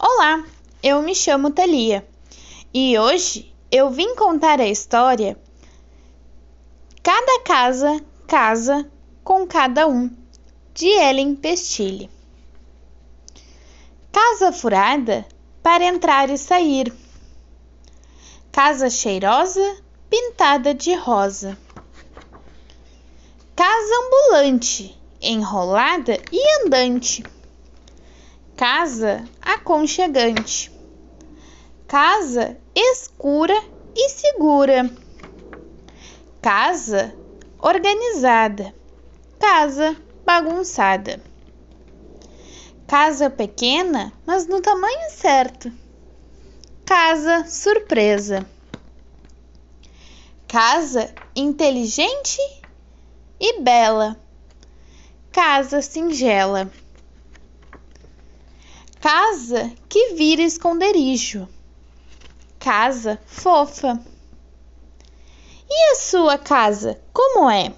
Olá, eu me chamo Thalia e hoje eu vim contar a história Cada Casa Casa com Cada Um, de Ellen Pestilli. Casa furada para entrar e sair. Casa cheirosa pintada de rosa. Casa ambulante, enrolada e andante casa aconchegante, casa escura e segura, casa organizada, casa bagunçada, casa pequena, mas no tamanho certo, casa surpresa, casa inteligente e bela, casa singela casa que vira esconderijo, casa fofa. E a sua casa, como é?